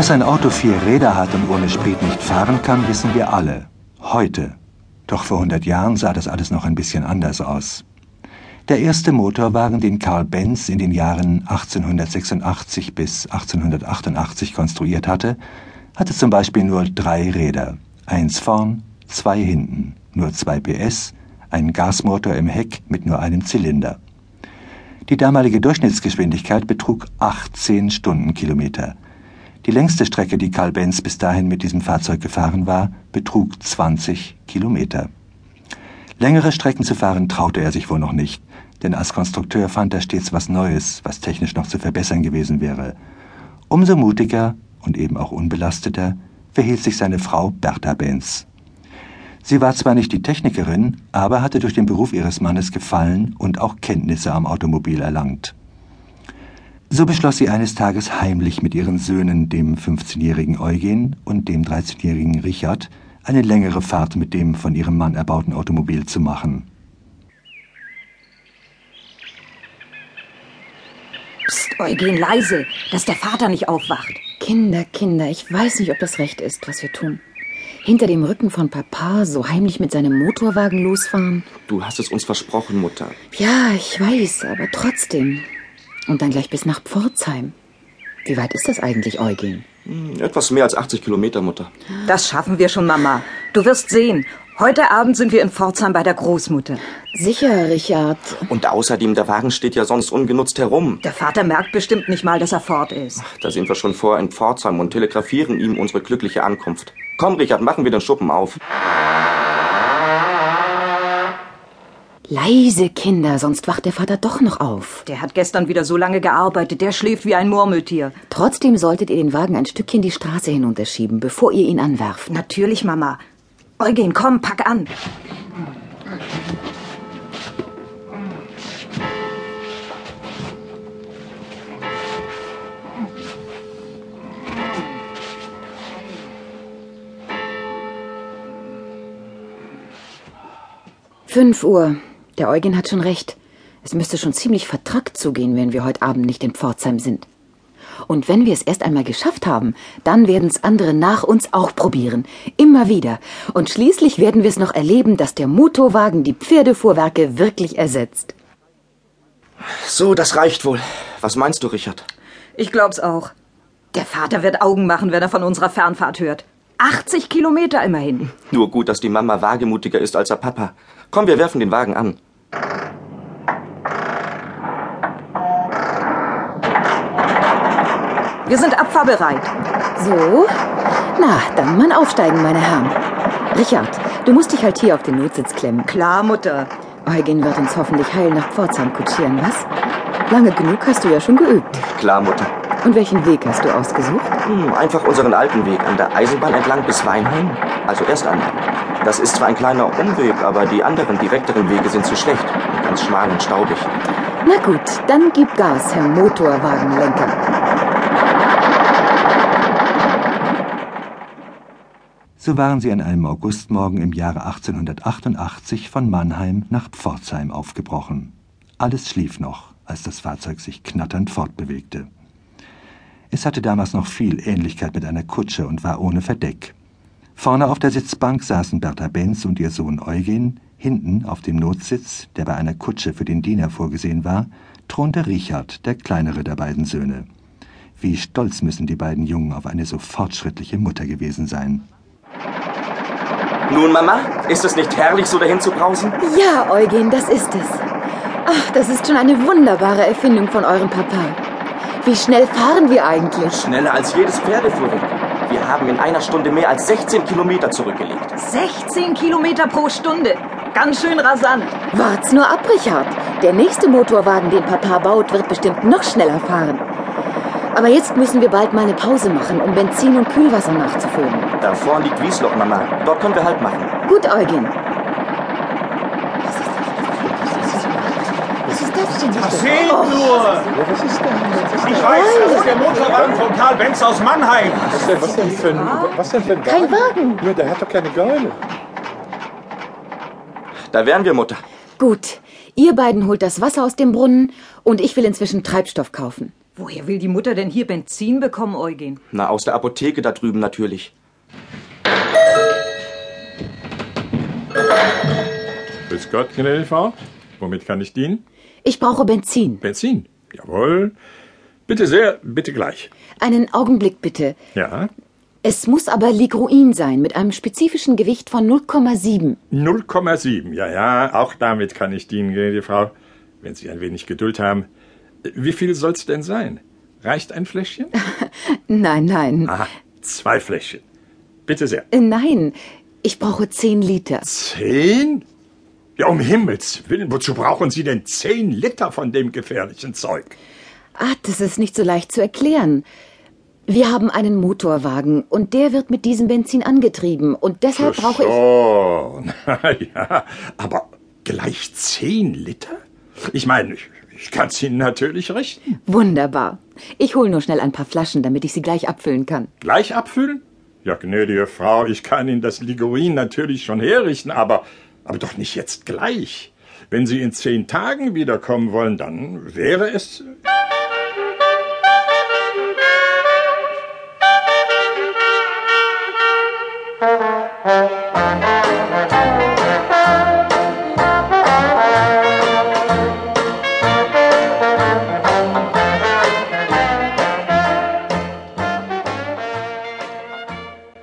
Dass ein Auto vier Räder hat und ohne Sprit nicht fahren kann, wissen wir alle. Heute. Doch vor 100 Jahren sah das alles noch ein bisschen anders aus. Der erste Motorwagen, den Karl Benz in den Jahren 1886 bis 1888 konstruiert hatte, hatte zum Beispiel nur drei Räder. Eins vorn, zwei hinten, nur zwei PS, einen Gasmotor im Heck mit nur einem Zylinder. Die damalige Durchschnittsgeschwindigkeit betrug 18 Stundenkilometer. Die längste Strecke, die Karl Benz bis dahin mit diesem Fahrzeug gefahren war, betrug 20 Kilometer. Längere Strecken zu fahren traute er sich wohl noch nicht, denn als Konstrukteur fand er stets was Neues, was technisch noch zu verbessern gewesen wäre. Umso mutiger und eben auch unbelasteter verhielt sich seine Frau Bertha Benz. Sie war zwar nicht die Technikerin, aber hatte durch den Beruf ihres Mannes Gefallen und auch Kenntnisse am Automobil erlangt. So beschloss sie eines Tages heimlich mit ihren Söhnen, dem 15-jährigen Eugen und dem 13-jährigen Richard, eine längere Fahrt mit dem von ihrem Mann erbauten Automobil zu machen. Psst, Eugen, leise, dass der Vater nicht aufwacht. Kinder, Kinder, ich weiß nicht, ob das recht ist, was wir tun. Hinter dem Rücken von Papa so heimlich mit seinem Motorwagen losfahren. Du hast es uns versprochen, Mutter. Ja, ich weiß, aber trotzdem. Und dann gleich bis nach Pforzheim. Wie weit ist das eigentlich, Eugen? Hm, etwas mehr als 80 Kilometer, Mutter. Das schaffen wir schon, Mama. Du wirst sehen. Heute Abend sind wir in Pforzheim bei der Großmutter. Sicher, Richard. Und außerdem, der Wagen steht ja sonst ungenutzt herum. Der Vater merkt bestimmt nicht mal, dass er fort ist. Ach, da sind wir schon vor in Pforzheim und telegrafieren ihm unsere glückliche Ankunft. Komm, Richard, machen wir den Schuppen auf. Leise, Kinder, sonst wacht der Vater doch noch auf. Der hat gestern wieder so lange gearbeitet, der schläft wie ein Murmeltier. Trotzdem solltet ihr den Wagen ein Stückchen die Straße hinunterschieben, bevor ihr ihn anwerft. Natürlich, Mama. Eugen, komm, pack an. Fünf Uhr. Der Eugen hat schon recht. Es müsste schon ziemlich vertrackt zugehen, wenn wir heute Abend nicht in Pforzheim sind. Und wenn wir es erst einmal geschafft haben, dann werden es andere nach uns auch probieren. Immer wieder. Und schließlich werden wir es noch erleben, dass der Motorwagen die Pferdefuhrwerke wirklich ersetzt. So, das reicht wohl. Was meinst du, Richard? Ich glaub's auch. Der Vater wird Augen machen, wenn er von unserer Fernfahrt hört. 80 Kilometer immerhin. Nur gut, dass die Mama wagemutiger ist als der Papa. Komm, wir werfen den Wagen an. Wir sind abfahrbereit. So? Na, dann mal aufsteigen, meine Herren. Richard, du musst dich halt hier auf den Notsitz klemmen. Klar, Mutter. Eugen wird uns hoffentlich heil nach Pforzheim kutschieren, was? Lange genug hast du ja schon geübt. Klar, Mutter. Und welchen Weg hast du ausgesucht? Hm, einfach unseren alten Weg an der Eisenbahn entlang bis Weinheim. Also erst einmal. Das ist zwar ein kleiner Umweg, aber die anderen direkteren Wege sind zu schlecht. Ganz schmal und staubig. Na gut, dann gib Gas, Herr Motorwagenlenker. So waren sie an einem Augustmorgen im Jahre 1888 von Mannheim nach Pforzheim aufgebrochen. Alles schlief noch, als das Fahrzeug sich knatternd fortbewegte. Es hatte damals noch viel Ähnlichkeit mit einer Kutsche und war ohne Verdeck. Vorne auf der Sitzbank saßen Bertha Benz und ihr Sohn Eugen, hinten auf dem Notsitz, der bei einer Kutsche für den Diener vorgesehen war, thronte Richard, der kleinere der beiden Söhne. Wie stolz müssen die beiden Jungen auf eine so fortschrittliche Mutter gewesen sein. Nun, Mama, ist es nicht herrlich, so dahin zu brausen? Ja, Eugen, das ist es. Ach, das ist schon eine wunderbare Erfindung von eurem Papa. Wie schnell fahren wir eigentlich? Schneller als jedes Pferdefuhrwerk. Wir haben in einer Stunde mehr als 16 Kilometer zurückgelegt. 16 Kilometer pro Stunde. Ganz schön rasant. Wart's nur ab, Richard. Der nächste Motorwagen, den Papa baut, wird bestimmt noch schneller fahren. Aber jetzt müssen wir bald mal eine Pause machen, um Benzin und Kühlwasser nachzufüllen. Da vorn liegt Wiesloch, Mama. Dort können wir Halt machen. Gut, Eugen. Seht nur! Ich weiß, das ist der Motorwagen von Karl Benz aus Mannheim. Was denn, was denn für ein, was denn für ein Kein Wagen. Ja, der hat doch keine Geule. Da wären wir, Mutter. Gut. Ihr beiden holt das Wasser aus dem Brunnen und ich will inzwischen Treibstoff kaufen. Woher will die Mutter denn hier Benzin bekommen, Eugen? Na, aus der Apotheke da drüben natürlich. Grüß Gott, gnädige Frau. Womit kann ich dienen? Ich brauche Benzin. Benzin. Jawohl. Bitte sehr, bitte gleich. Einen Augenblick bitte. Ja. Es muss aber Ligroin sein, mit einem spezifischen Gewicht von 0,7. 0,7. Ja, ja, auch damit kann ich dienen, gnädige Frau. Wenn Sie ein wenig Geduld haben. Wie viel soll's denn sein? Reicht ein Fläschchen? Nein, nein. Aha, zwei Fläschchen. Bitte sehr. Äh, Nein, ich brauche 10 Liter. Zehn? Ja, um Himmels Willen, wozu brauchen Sie denn zehn Liter von dem gefährlichen Zeug? Ah, das ist nicht so leicht zu erklären. Wir haben einen Motorwagen und der wird mit diesem Benzin angetrieben und deshalb brauche ich. Oh, na ja, aber gleich zehn Liter? Ich meine, ich, ich kann's Ihnen natürlich richten. Wunderbar. Ich hole nur schnell ein paar Flaschen, damit ich sie gleich abfüllen kann. Gleich abfüllen? Ja, gnädige Frau, ich kann Ihnen das Ligorin natürlich schon herrichten, aber, aber doch nicht jetzt gleich. Wenn Sie in zehn Tagen wiederkommen wollen, dann wäre es